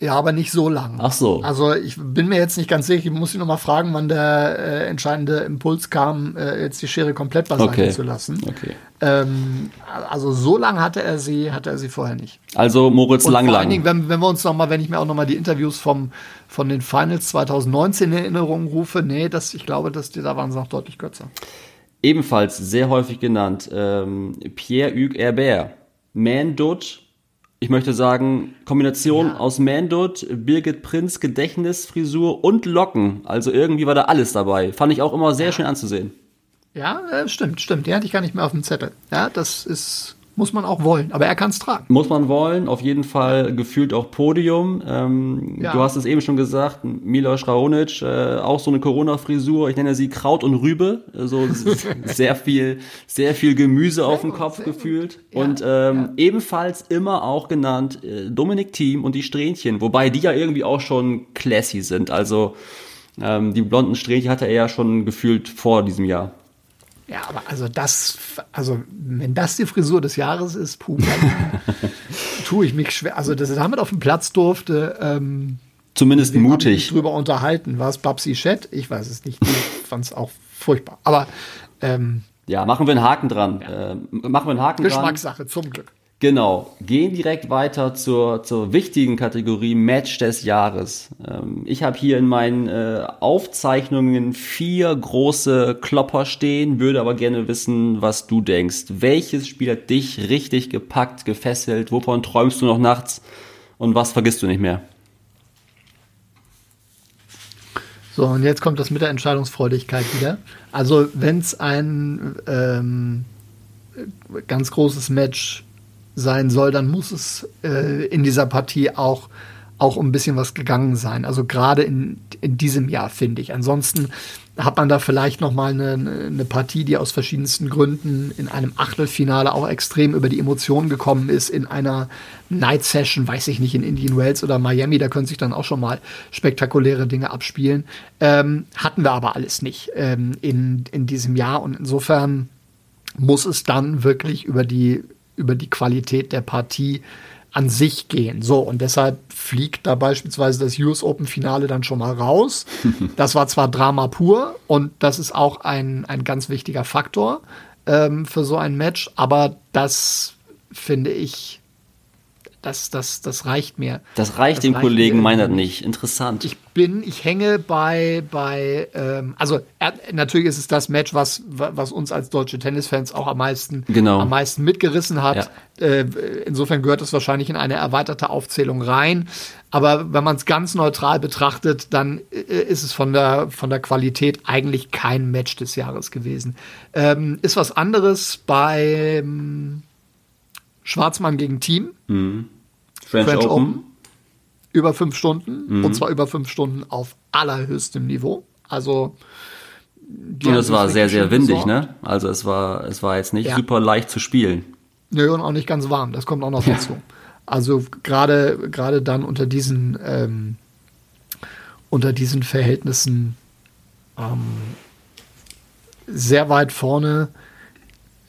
S2: Ja, aber nicht so lang.
S1: Ach so.
S2: Also ich bin mir jetzt nicht ganz sicher. Ich muss ihn noch mal fragen, wann der äh, entscheidende Impuls kam, äh, jetzt die Schere komplett beiseite okay. zu lassen. Okay. Ähm, also so lang hatte er sie, hatte er sie vorher nicht.
S1: Also Moritz Lang Vor allen
S2: Dingen, wenn, wenn wir uns noch mal, wenn ich mir auch noch mal die Interviews vom von den Finals 2019 in Erinnerung rufe, nee, das, ich glaube, dass die da waren sie noch deutlich kürzer.
S1: Ebenfalls sehr häufig genannt ähm, Pierre-Hugues Herbert, Man Dutch ich möchte sagen, Kombination ja. aus Mandut, Birgit Prinz, Gedächtnisfrisur und Locken. Also irgendwie war da alles dabei. Fand ich auch immer sehr ja. schön anzusehen.
S2: Ja, äh, stimmt, stimmt. Die hatte ich gar nicht mehr auf dem Zettel. Ja, das ist muss man auch wollen, aber er kann es tragen.
S1: Muss man wollen, auf jeden Fall gefühlt auch Podium. Ähm, ja. Du hast es eben schon gesagt, Milos Raonic, äh, auch so eine Corona-Frisur, ich nenne sie Kraut und Rübe, so sehr viel, sehr viel Gemüse sehr auf dem Kopf gefühlt. Ja, und ähm, ja. ebenfalls immer auch genannt äh, Dominik Thiem und die Strähnchen, wobei die ja irgendwie auch schon classy sind. Also ähm, die blonden Strähnchen hatte er ja schon gefühlt vor diesem Jahr.
S2: Ja, aber also das, also wenn das die Frisur des Jahres ist, puh, tue ich mich schwer. Also, dass er damit auf dem Platz durfte, ähm,
S1: zumindest mutig.
S2: drüber unterhalten. War es Babsi Chat? Ich weiß es nicht. Ich fand es auch furchtbar. Aber ähm,
S1: ja, machen wir einen Haken dran. Ja. Äh, machen wir einen Haken
S2: Geschmackssache, dran. Geschmackssache, zum Glück.
S1: Genau, gehen direkt weiter zur, zur wichtigen Kategorie Match des Jahres. Ähm, ich habe hier in meinen äh, Aufzeichnungen vier große Klopper stehen, würde aber gerne wissen, was du denkst. Welches Spiel hat dich richtig gepackt, gefesselt? Wovon träumst du noch nachts? Und was vergisst du nicht mehr?
S2: So, und jetzt kommt das mit der Entscheidungsfreudigkeit wieder. Also, wenn es ein ähm, ganz großes Match sein soll, dann muss es äh, in dieser Partie auch, auch um ein bisschen was gegangen sein. Also gerade in, in diesem Jahr, finde ich. Ansonsten hat man da vielleicht noch mal eine, eine Partie, die aus verschiedensten Gründen in einem Achtelfinale auch extrem über die Emotionen gekommen ist, in einer Night Session, weiß ich nicht, in Indian Wells oder Miami, da können sich dann auch schon mal spektakuläre Dinge abspielen. Ähm, hatten wir aber alles nicht ähm, in, in diesem Jahr und insofern muss es dann wirklich über die über die Qualität der Partie an sich gehen. So, und deshalb fliegt da beispielsweise das US Open Finale dann schon mal raus. Das war zwar Drama pur und das ist auch ein, ein ganz wichtiger Faktor ähm, für so ein Match, aber das finde ich das, das, das reicht mir.
S1: Das reicht das dem reicht Kollegen Meinert nicht. Interessant.
S2: Ich bin, ich hänge bei, bei ähm, also er, natürlich ist es das Match, was, was uns als deutsche Tennisfans auch am meisten,
S1: genau.
S2: am meisten mitgerissen hat. Ja. Äh, insofern gehört es wahrscheinlich in eine erweiterte Aufzählung rein. Aber wenn man es ganz neutral betrachtet, dann äh, ist es von der, von der Qualität eigentlich kein Match des Jahres gewesen. Ähm, ist was anderes beim Schwarzmann gegen Team. Mhm.
S1: French, French Open. Open.
S2: Über fünf Stunden. Mhm. Und zwar über fünf Stunden auf allerhöchstem Niveau. Also.
S1: Und es war sehr, sehr windig, besorgt. ne? Also es war, es war jetzt nicht ja. super leicht zu spielen.
S2: Nö, und auch nicht ganz warm. Das kommt auch noch dazu. Also gerade, gerade dann unter diesen, ähm, unter diesen Verhältnissen ähm, sehr weit vorne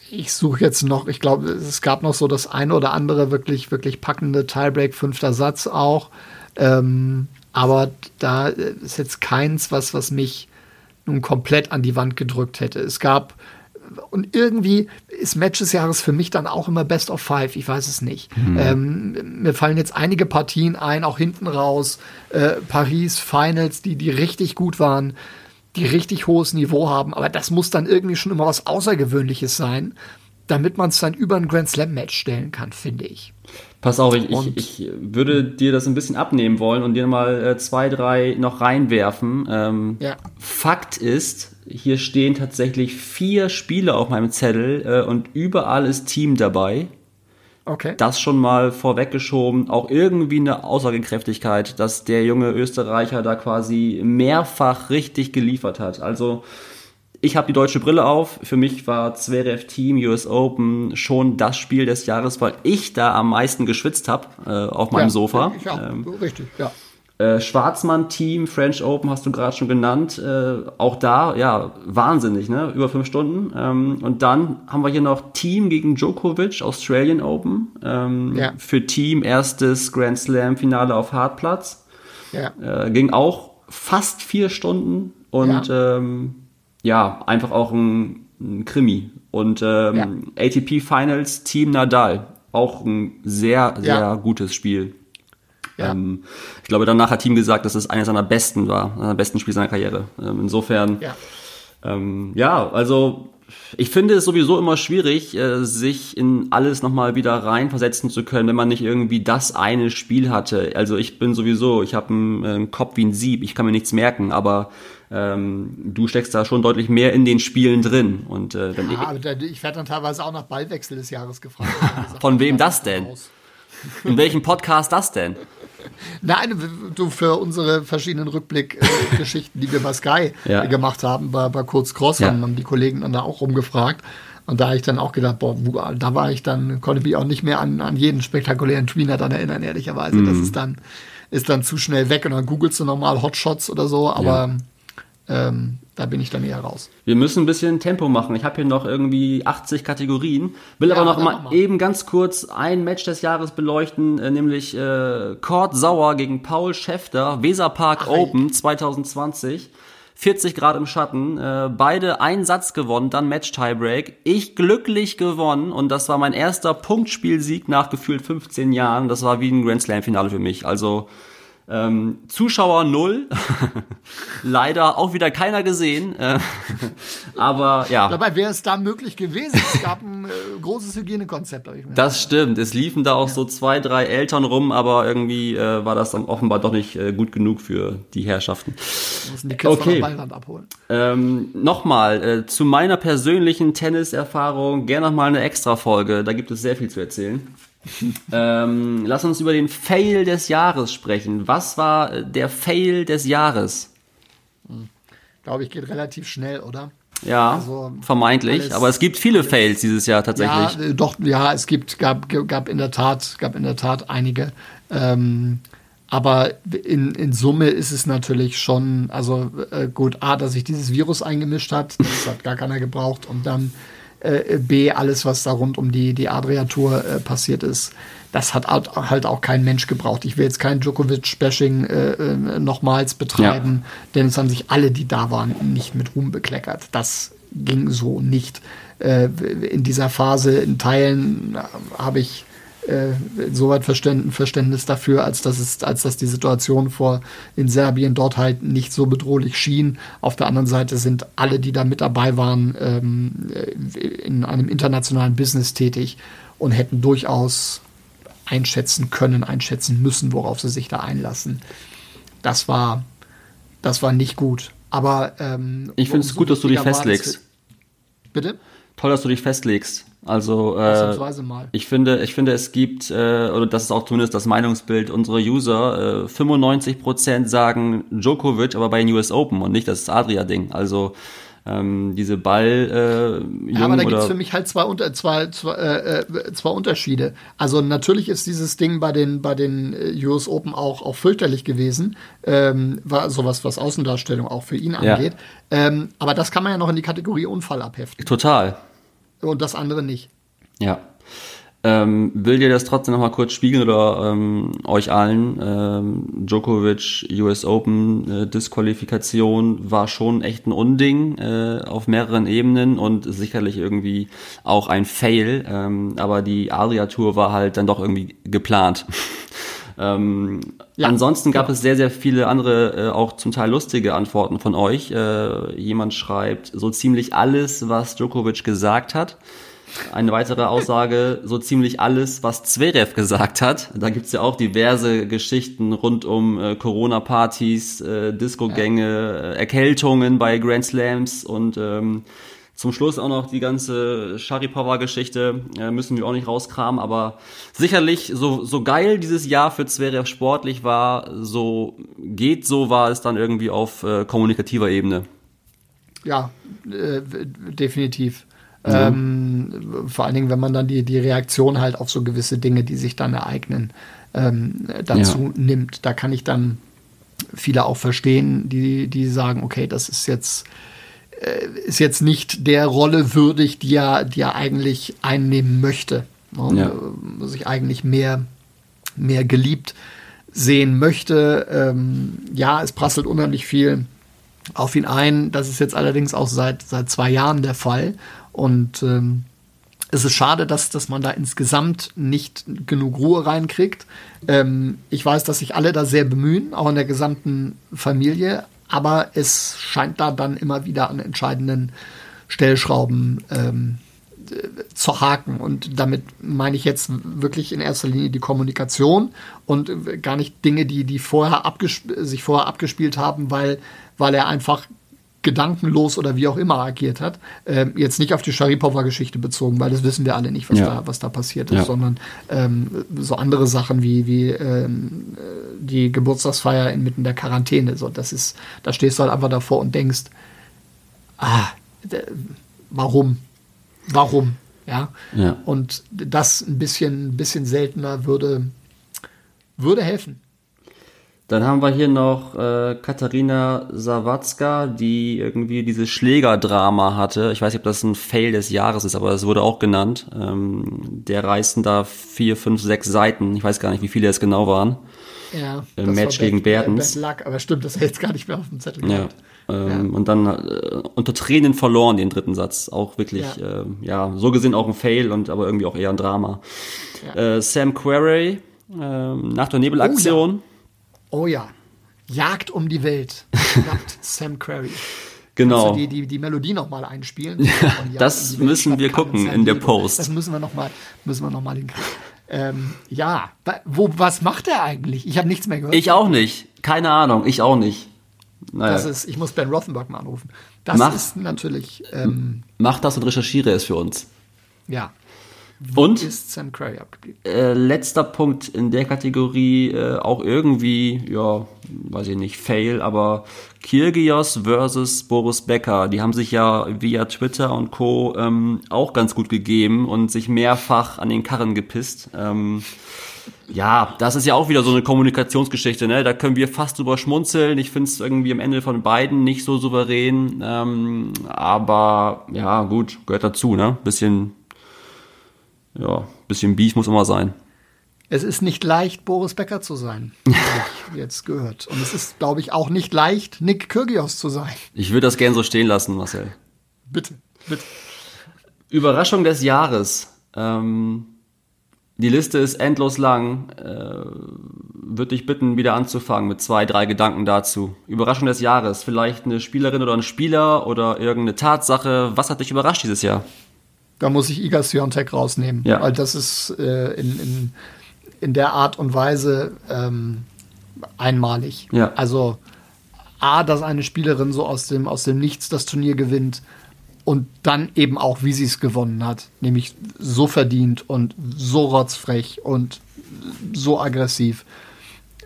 S2: ich suche jetzt noch, ich glaube, es gab noch so das eine oder andere wirklich, wirklich packende Tiebreak, fünfter Satz auch. Ähm, aber da ist jetzt keins, was, was mich nun komplett an die Wand gedrückt hätte. Es gab, und irgendwie ist Match des Jahres für mich dann auch immer Best of Five, ich weiß es nicht. Mhm. Ähm, mir fallen jetzt einige Partien ein, auch hinten raus, äh, Paris, Finals, die, die richtig gut waren die richtig hohes Niveau haben, aber das muss dann irgendwie schon immer was Außergewöhnliches sein, damit man es dann über ein Grand Slam Match stellen kann, finde ich.
S1: Pass auf, ich, ich, ich, würde dir das ein bisschen abnehmen wollen und dir mal äh, zwei, drei noch reinwerfen. Ähm, ja. Fakt ist, hier stehen tatsächlich vier Spiele auf meinem Zettel äh, und überall ist Team dabei.
S2: Okay.
S1: Das schon mal vorweggeschoben. Auch irgendwie eine Aussagekräftigkeit, dass der junge Österreicher da quasi mehrfach richtig geliefert hat. Also ich habe die deutsche Brille auf. Für mich war Zverev Team US Open schon das Spiel des Jahres, weil ich da am meisten geschwitzt habe äh, auf meinem
S2: ja,
S1: Sofa.
S2: Ich auch. Ähm, Richtig, ja.
S1: Äh, Schwarzmann-Team, French Open hast du gerade schon genannt. Äh, auch da, ja, wahnsinnig, ne? Über fünf Stunden. Ähm, und dann haben wir hier noch Team gegen Djokovic, Australian Open. Ähm, ja. Für Team erstes Grand Slam-Finale auf Hartplatz. Ja. Äh, ging auch fast vier Stunden und ja, ähm, ja einfach auch ein, ein Krimi. Und ähm. ATP Finals Team Nadal. Auch ein sehr, sehr gutes Spiel. Ja. Ähm, ich glaube, danach hat Team gesagt, dass es eines seiner besten war, seiner besten Spiele seiner Karriere. Ähm, insofern, ja. Ähm, ja, also ich finde es sowieso immer schwierig, äh, sich in alles nochmal wieder reinversetzen zu können, wenn man nicht irgendwie das eine Spiel hatte. Also ich bin sowieso, ich habe einen, äh, einen, Kopf wie ein Sieb, ich kann mir nichts merken, aber ähm, du steckst da schon deutlich mehr in den Spielen drin. Und, äh, wenn
S2: ja, ich, ich werde dann teilweise auch nach Ballwechsel des Jahres gefragt.
S1: Von wem das denn? In welchem Podcast das denn?
S2: Nein, du für unsere verschiedenen Rückblickgeschichten, die wir bei Sky ja. gemacht haben, bei, bei Kurz Cross, ja. haben die Kollegen dann da auch rumgefragt. Und da habe ich dann auch gedacht, boah, da war ich dann, konnte mich auch nicht mehr an, an jeden spektakulären Tweener dann erinnern, ehrlicherweise. Mhm. Das ist dann, ist dann zu schnell weg und dann googelst du nochmal Hotshots oder so, aber ja. Ähm, da bin ich dann eher raus.
S1: Wir müssen ein bisschen Tempo machen. Ich habe hier noch irgendwie 80 Kategorien. Will ja, aber noch mal, mal, eben ganz kurz ein Match des Jahres beleuchten, äh, nämlich äh, Kurt Sauer gegen Paul Schäfter, Weserpark Ach, Open ey. 2020. 40 Grad im Schatten, äh, beide einen Satz gewonnen, dann Match Tiebreak. Ich glücklich gewonnen und das war mein erster Punktspielsieg nach gefühlt 15 Jahren. Das war wie ein Grand Slam Finale für mich. Also ähm, Zuschauer null. Leider auch wieder keiner gesehen. Äh, aber ja.
S2: Dabei wäre es da möglich gewesen. Es gab ein äh, großes Hygienekonzept.
S1: Ich mir das stimmt. Es liefen da auch ja. so zwei, drei Eltern rum, aber irgendwie äh, war das dann offenbar doch nicht äh, gut genug für die Herrschaften.
S2: Müssen die Kids okay. von der abholen.
S1: Ähm, Nochmal, äh, zu meiner persönlichen Tenniserfahrung gerne nochmal eine Extra-Folge. Da gibt es sehr viel zu erzählen ähm, lass uns über den Fail des Jahres sprechen. Was war der Fail des Jahres?
S2: Hm. Glaube ich, geht relativ schnell, oder?
S1: Ja, also, vermeintlich. Aber es gibt viele alles, Fails dieses Jahr tatsächlich.
S2: Ja, äh, doch, ja, es gibt, gab, gab in der Tat, gab in der Tat einige. Ähm, aber in, in Summe ist es natürlich schon, also äh, gut, A, dass sich dieses Virus eingemischt hat, das hat gar keiner gebraucht. Und dann äh, B, alles, was da rund um die, die Adria-Tour äh, passiert ist, das hat halt auch kein Mensch gebraucht. Ich will jetzt kein Djokovic-Bashing äh, äh, nochmals betreiben, ja. denn es haben sich alle, die da waren, nicht mit Ruhm bekleckert. Das ging so nicht. Äh, in dieser Phase, in Teilen äh, habe ich äh, soweit Verständnis, dafür, als dass es, als dass die Situation vor in Serbien dort halt nicht so bedrohlich schien. Auf der anderen Seite sind alle, die da mit dabei waren, ähm, in einem internationalen Business tätig und hätten durchaus einschätzen können, einschätzen müssen, worauf sie sich da einlassen. Das war, das war nicht gut. Aber ähm,
S1: ich finde es gut, dass du dich festlegst.
S2: Bitte?
S1: Toll, dass du dich festlegst. Also äh, ich finde, ich finde, es gibt, äh, oder das ist auch zumindest das Meinungsbild unserer User, äh, 95% sagen Djokovic, aber bei den US Open und nicht das Adria-Ding. Also ähm, diese Ball äh,
S2: ja, aber da gibt es für mich halt zwei, unter, zwei, zwei, äh, äh, zwei Unterschiede. Also natürlich ist dieses Ding bei den bei den äh, US Open auch auch fürchterlich gewesen, ähm, war sowas was Außendarstellung auch für ihn angeht. Ja. Ähm, aber das kann man ja noch in die Kategorie Unfall abheften.
S1: Total
S2: und das andere nicht.
S1: Ja. Ähm, will dir das trotzdem nochmal kurz spiegeln oder ähm, euch allen? Ähm, Djokovic, US Open, äh, Disqualifikation war schon echt ein Unding äh, auf mehreren Ebenen und sicherlich irgendwie auch ein Fail. Ähm, aber die Adria Tour war halt dann doch irgendwie geplant. Ähm, ja, ansonsten gab ja. es sehr, sehr viele andere, äh, auch zum Teil lustige Antworten von euch. Äh, jemand schreibt so ziemlich alles, was Djokovic gesagt hat. Eine weitere Aussage, so ziemlich alles, was Zverev gesagt hat. Da gibt's ja auch diverse Geschichten rund um äh, Corona-Partys, äh, Discogänge, ja. äh, Erkältungen bei Grand Slams und ähm, Zum Schluss auch noch die ganze Sharipova-Geschichte, äh, müssen wir auch nicht rauskramen, aber sicherlich, so, so geil dieses Jahr für Zverev sportlich war, so geht, so war es dann irgendwie auf äh, kommunikativer Ebene.
S2: Ja, äh, definitiv. Ja. Ähm, vor allen Dingen, wenn man dann die, die Reaktion halt auf so gewisse Dinge, die sich dann ereignen, ähm, dazu ja. nimmt. Da kann ich dann viele auch verstehen, die, die sagen, okay, das ist jetzt ist jetzt nicht der Rolle würdig, die er, die er eigentlich einnehmen möchte. Ne? Ja. Sich eigentlich mehr, mehr geliebt sehen möchte. Ähm, ja, es prasselt unheimlich viel auf ihn ein. Das ist jetzt allerdings auch seit, seit zwei Jahren der Fall. Und ähm, es ist schade, dass, dass man da insgesamt nicht genug Ruhe reinkriegt. Ähm, ich weiß, dass sich alle da sehr bemühen, auch in der gesamten Familie aber es scheint da dann immer wieder an entscheidenden Stellschrauben ähm, zu haken. Und damit meine ich jetzt wirklich in erster Linie die Kommunikation und gar nicht Dinge, die, die vorher sich vorher abgespielt haben, weil, weil er einfach gedankenlos oder wie auch immer agiert hat. Ähm, jetzt nicht auf die Sharipova-Geschichte bezogen, weil das wissen wir alle nicht, was, ja. da, was da passiert ist, ja. sondern ähm, so andere Sachen wie, wie ähm, die Geburtstagsfeier inmitten der Quarantäne. So, das ist, da stehst du halt einfach davor und denkst, ah, warum? Warum? Ja? ja. Und das ein bisschen, ein bisschen seltener würde, würde helfen.
S1: Dann haben wir hier noch äh, Katharina Sawatzka, die irgendwie dieses Schlägerdrama hatte. Ich weiß nicht, ob das ein Fail des Jahres ist, aber es wurde auch genannt. Ähm, der reisten da vier, fünf, sechs Seiten. Ich weiß gar nicht, wie viele es genau waren.
S2: Ja.
S1: Im Match gegen Bertens.
S2: Luck, aber stimmt, das hätte jetzt gar nicht mehr auf dem Zettel
S1: ja. Ähm, ja. Und dann äh, unter Tränen verloren den dritten Satz. Auch wirklich, ja, äh, ja so gesehen auch ein Fail und aber irgendwie auch eher ein Drama. Äh, Sam Querrey äh, nach der Nebelaktion.
S2: Oh, Oh ja. Jagd um die Welt. Jagd Sam Querrey.
S1: Genau.
S2: die, die, die Melodie nochmal einspielen?
S1: Ja, das müssen wir gucken in der Post.
S2: Das müssen wir nochmal noch hinkriegen. Ähm, ja, wo, was macht er eigentlich? Ich habe nichts mehr gehört.
S1: Ich auch nicht. Keine Ahnung, ich auch nicht.
S2: Naja. Das ist, ich muss Ben Rothenberg mal anrufen. Das mach, ist natürlich. Ähm,
S1: mach das und recherchiere es für uns.
S2: Ja,
S1: und
S2: ist Sam Querrey abgeblieben?
S1: Äh, letzter Punkt in der Kategorie, äh, auch irgendwie, ja, weiß ich nicht, Fail, aber Kirgios versus Boris Becker, die haben sich ja via Twitter und Co. Ähm, auch ganz gut gegeben und sich mehrfach an den Karren gepisst. Ähm, ja, das ist ja auch wieder so eine Kommunikationsgeschichte, ne? Da können wir fast drüber schmunzeln. Ich finde es irgendwie am Ende von beiden nicht so souverän. Ähm, aber ja, gut, gehört dazu, ne? Bisschen ja, bisschen Beef muss immer sein.
S2: Es ist nicht leicht, Boris Becker zu sein, habe ich jetzt gehört. Und es ist, glaube ich, auch nicht leicht, Nick Kyrgios zu sein.
S1: Ich würde das gern so stehen lassen, Marcel.
S2: Bitte, bitte.
S1: Überraschung des Jahres. Ähm, die Liste ist endlos lang. Äh, würde dich bitten, wieder anzufangen mit zwei, drei Gedanken dazu. Überraschung des Jahres. Vielleicht eine Spielerin oder ein Spieler oder irgendeine Tatsache. Was hat dich überrascht dieses Jahr?
S2: Da muss ich Iga Swiatek rausnehmen, ja. weil das ist äh, in, in, in der Art und Weise ähm, einmalig.
S1: Ja.
S2: Also A, dass eine Spielerin so aus dem, aus dem Nichts das Turnier gewinnt und dann eben auch, wie sie es gewonnen hat, nämlich so verdient und so rotzfrech und so aggressiv.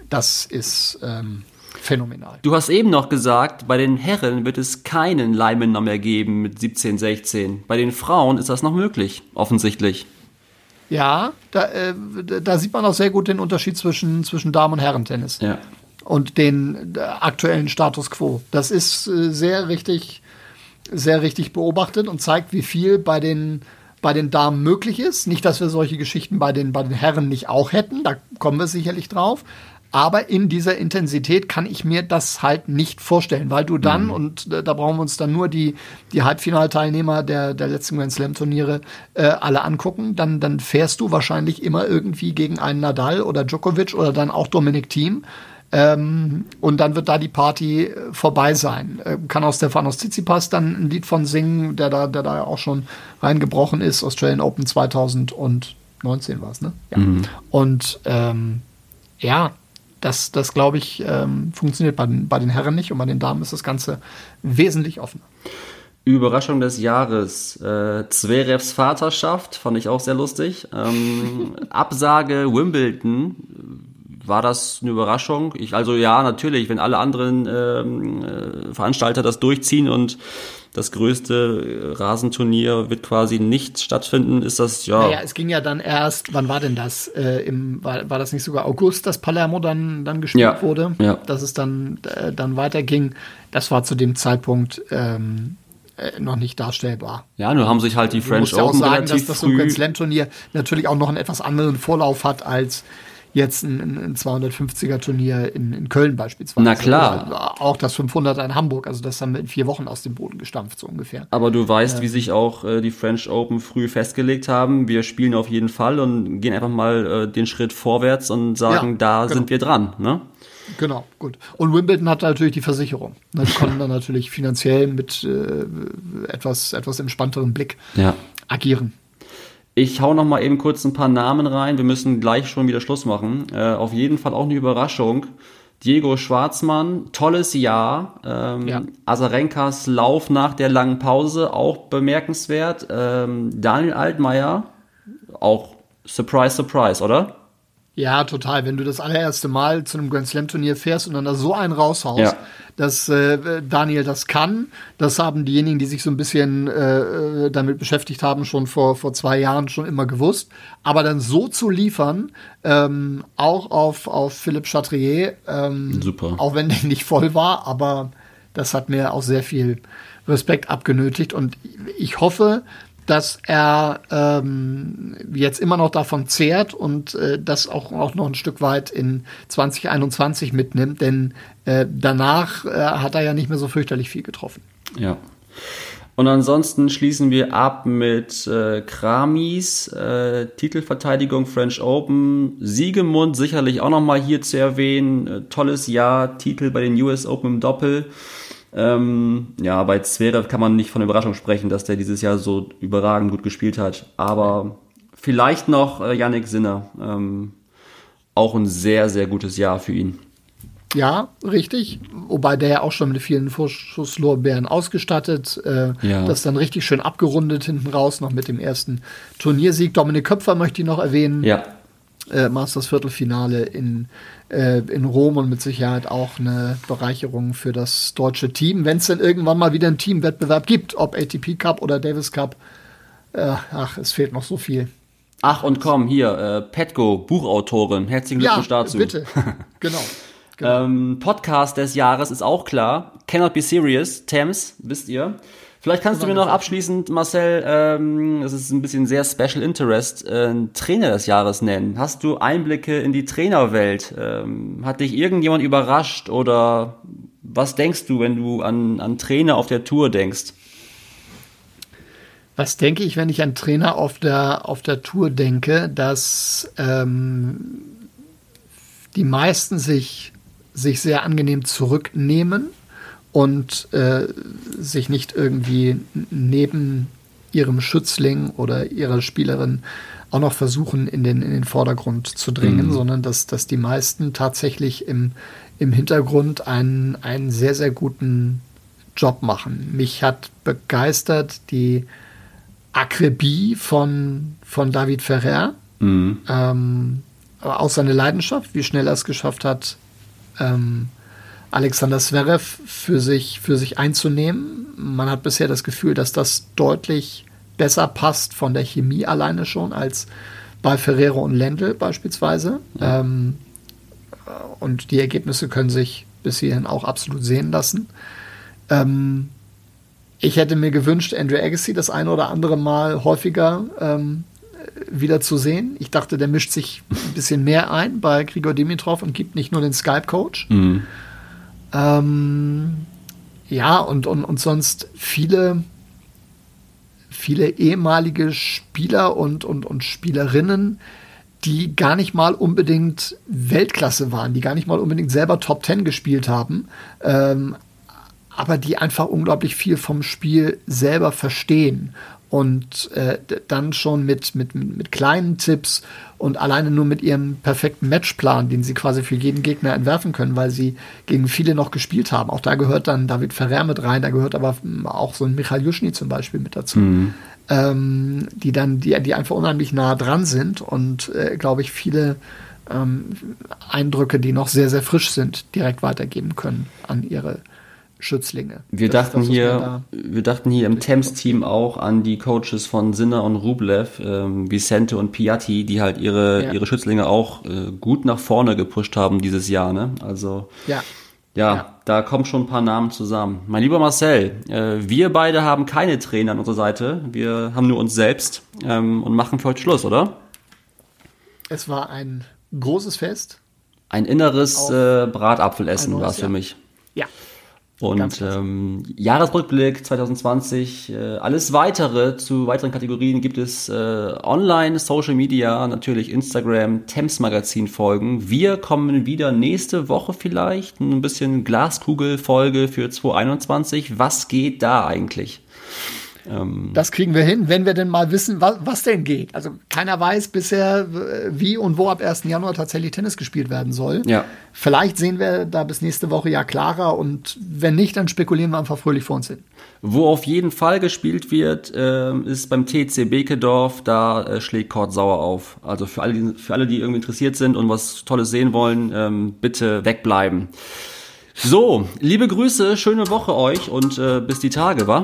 S2: Das ist ähm, phänomenal.
S1: Du hast eben noch gesagt, bei den Herren wird es keinen Leihmänner mehr geben mit 17, 16. Bei den Frauen ist das noch möglich, offensichtlich.
S2: Ja, da, äh, da sieht man auch sehr gut den Unterschied zwischen, zwischen Damen- und Herrentennis.
S1: Ja.
S2: Und den äh, aktuellen Status quo. Das ist äh, sehr richtig, sehr richtig beobachtet und zeigt, wie viel bei den, bei den Damen möglich ist. Nicht, dass wir solche Geschichten bei den, bei den Herren nicht auch hätten, da kommen wir sicherlich drauf. Aber in dieser Intensität kann ich mir das halt nicht vorstellen, weil du dann, mhm. und äh, da brauchen wir uns dann nur die, die Halbfinalteilnehmer der, der letzten Grand Slam Turniere äh, alle angucken, dann, dann fährst du wahrscheinlich immer irgendwie gegen einen Nadal oder Djokovic oder dann auch Dominik Thiem. Ähm, und dann wird da die Party äh, vorbei sein. Äh, kann auch Stefanos Tsitsipas dann ein Lied von singen, der da, der da auch schon reingebrochen ist. Australian Open 2019 war es, ne? Ja. Mhm. Und ähm, ja, das, das glaube ich, ähm, funktioniert bei den, bei den Herren nicht und bei den Damen ist das Ganze wesentlich offener.
S1: Überraschung des Jahres. Äh, Zverevs Vaterschaft fand ich auch sehr lustig. Ähm, Absage Wimbledon. War das eine Überraschung? Ich, also ja, natürlich, wenn alle anderen ähm, äh, Veranstalter das durchziehen und das größte Rasenturnier wird quasi nicht stattfinden, ist das ja.
S2: Naja, es ging ja dann erst, wann war denn das? Äh, im, war, war das nicht sogar August, dass Palermo dann, dann gespielt
S1: Ja,
S2: wurde?
S1: ja.
S2: Dass es dann, äh, dann weiterging. Das war zu dem Zeitpunkt ähm, äh, noch nicht darstellbar.
S1: Ja, nur haben sich halt die
S2: Du
S1: French
S2: musst ja auch
S1: Open
S2: sagen, dass
S1: relativ
S2: das so ein
S1: früh.
S2: Slam Turnier natürlich auch noch einen etwas anderen Vorlauf hat als jetzt ein, ein 250er Turnier in, in Köln beispielsweise.
S1: Na klar.
S2: Oder auch das 500er in Hamburg. Also das haben wir in vier Wochen aus dem Boden gestampft, so ungefähr.
S1: Aber du weißt, wie sich auch äh, die French Open früh festgelegt haben. Wir spielen auf jeden Fall und gehen einfach mal äh, den Schritt vorwärts und sagen,
S2: Ja,
S1: da
S2: genau.
S1: sind wir dran. Ne?
S2: Genau, gut. Und Wimbledon hat natürlich die Versicherung. Ne, Die konnten dann natürlich finanziell mit äh, etwas, etwas entspannteren Blick
S1: Ja.
S2: agieren.
S1: Ich hau noch mal eben kurz ein paar Namen rein. Wir müssen gleich schon wieder Schluss machen. Äh, auf jeden Fall auch eine Überraschung. Diego Schwarzmann, tolles Jahr. Ähm,
S2: Ja.
S1: Azarenkas Lauf nach der langen Pause, auch bemerkenswert. Ähm, Daniel Altmaier, auch Surprise, Surprise, oder?
S2: Ja, total. Wenn du das allererste Mal zu einem Grand Slam Turnier fährst und dann da so einen raushaust,
S1: Ja.
S2: dass äh, Daniel das kann, das haben diejenigen, die sich so ein bisschen äh, äh, damit beschäftigt haben, schon vor, vor zwei Jahren schon immer gewusst. Aber dann so zu liefern, ähm, auch auf, auf Philipp Chatrier, ähm,
S1: Super.
S2: auch wenn der nicht voll war, aber das hat mir auch sehr viel Respekt abgenötigt und ich hoffe, dass er ähm, jetzt immer noch davon zehrt und äh, das auch, auch noch ein Stück weit in 2021 mitnimmt, denn äh, danach äh, hat er ja nicht mehr so fürchterlich viel getroffen.
S1: Ja. Und ansonsten schließen wir ab mit äh, Kramis, äh, Titelverteidigung French Open, Siegemund sicherlich auch nochmal hier zu erwähnen, äh, tolles Jahr, Titel bei den US Open im Doppel. Ähm, ja, bei Zverev kann man nicht von Überraschung sprechen, dass der dieses Jahr so überragend gut gespielt hat. Aber vielleicht noch äh, Yannick Sinner. Ähm, auch ein sehr, sehr gutes Jahr für ihn.
S2: Ja, richtig. Wobei der ja auch schon mit vielen Vorschusslorbeeren ausgestattet. Äh,
S1: Ja.
S2: Das dann richtig schön abgerundet hinten raus, noch mit dem ersten Turniersieg. Dominik Köpfer möchte ich noch erwähnen.
S1: Ja,
S2: äh, Masters Viertelfinale in, äh, in Rom und mit Sicherheit auch eine Bereicherung für das deutsche Team, wenn es denn irgendwann mal wieder einen Teamwettbewerb gibt, ob ATP Cup oder Davis Cup. Äh, ach, es fehlt noch so viel.
S1: Ach und komm, hier, äh, Petko, Buchautorin, herzlichen Glückwunsch dazu.
S2: bitte. genau. genau.
S1: Ähm, Podcast des Jahres ist auch klar. Cannot be serious, Thames, wisst ihr. Vielleicht kannst du mir noch abschließend, Marcel, ähm, das ist ein bisschen sehr Special Interest, äh, einen Trainer des Jahres nennen. Hast du Einblicke in die Trainerwelt? Ähm, hat dich irgendjemand überrascht oder was denkst du, wenn du an, an Trainer auf der Tour denkst?
S2: Was denke ich, wenn ich an Trainer auf der, auf der Tour denke, dass ähm, die meisten sich, sich sehr angenehm zurücknehmen und äh, sich nicht irgendwie neben ihrem Schützling oder ihrer Spielerin auch noch versuchen, in den, in den Vordergrund zu dringen, sondern dass, dass die meisten tatsächlich im, im Hintergrund einen, einen sehr, sehr guten Job machen. Mich hat begeistert die Akribie von, von David Ferrer, ähm, aber auch seine Leidenschaft, wie schnell er es geschafft hat, ähm, Alexander Zverev für sich, für sich einzunehmen. Man hat bisher das Gefühl, dass das deutlich besser passt von der Chemie alleine schon als bei Ferrero und Lendl beispielsweise. Ähm, und die Ergebnisse können sich bis hierhin auch absolut sehen lassen. Ähm, ich hätte mir gewünscht, Andrew Agassi das eine oder andere Mal häufiger ähm, wieder zu sehen. Ich dachte, der mischt sich ein bisschen mehr ein bei Grigor Dimitrov und gibt nicht nur den Skype-Coach. Ähm, ja, und, und, und sonst viele, viele ehemalige Spieler und, und, und Spielerinnen, die gar nicht mal unbedingt Weltklasse waren, die gar nicht mal unbedingt selber Top Ten gespielt haben, ähm, aber die einfach unglaublich viel vom Spiel selber verstehen und äh, dann schon mit, mit, mit kleinen Tipps und alleine nur mit ihrem perfekten Matchplan, den sie quasi für jeden Gegner entwerfen können, weil sie gegen viele noch gespielt haben. Auch da gehört dann David Ferrer mit rein, da gehört aber auch so ein Michael Juschny zum Beispiel mit dazu. Mhm. Ähm, die dann, die, die einfach unheimlich nah dran sind und, äh, glaube ich, viele ähm, Eindrücke, die noch sehr, sehr frisch sind, direkt weitergeben können an ihre Schützlinge.
S1: Wir das dachten hier, wir dachten hier im Thames-Team auch an die Coaches von Sinner und Rublev, ähm, Vicente und Piatti, die halt ihre, ja. ihre Schützlinge auch äh, gut nach vorne gepusht haben dieses Jahr, ne? Also, ja. Ja, ja, da kommen schon ein paar Namen zusammen. Mein lieber Marcel, äh, wir beide haben keine Trainer an unserer Seite. Wir haben nur uns selbst ähm, und machen für heute Schluss, oder?
S2: Es war ein großes Fest.
S1: Ein inneres äh, Bratapfelessen war es für mich.
S2: Ja.
S1: Und ähm, Jahresrückblick 2020, äh, alles weitere zu weiteren Kategorien gibt es äh, online, Social Media, natürlich Instagram, Temps Magazin folgen. Wir kommen wieder nächste Woche vielleicht, ein bisschen Glaskugel-Folge für 2021. Was geht da eigentlich?
S2: Ähm, das kriegen wir hin, wenn wir denn mal wissen, was, was denn geht. Also keiner weiß bisher, wie und wo ab 1. Januar tatsächlich Tennis gespielt werden soll.
S1: Ja.
S2: Vielleicht sehen wir da bis nächste Woche ja klarer und wenn nicht, dann spekulieren wir einfach fröhlich vor uns hin.
S1: Wo auf jeden Fall gespielt wird, äh, ist beim TC Bekedorf, da äh, schlägt Kurt Sauer auf. Also für alle, die, für alle, die irgendwie interessiert sind und was Tolles sehen wollen, ähm, bitte wegbleiben. So, liebe Grüße, schöne Woche euch und äh, bis die Tage, wa?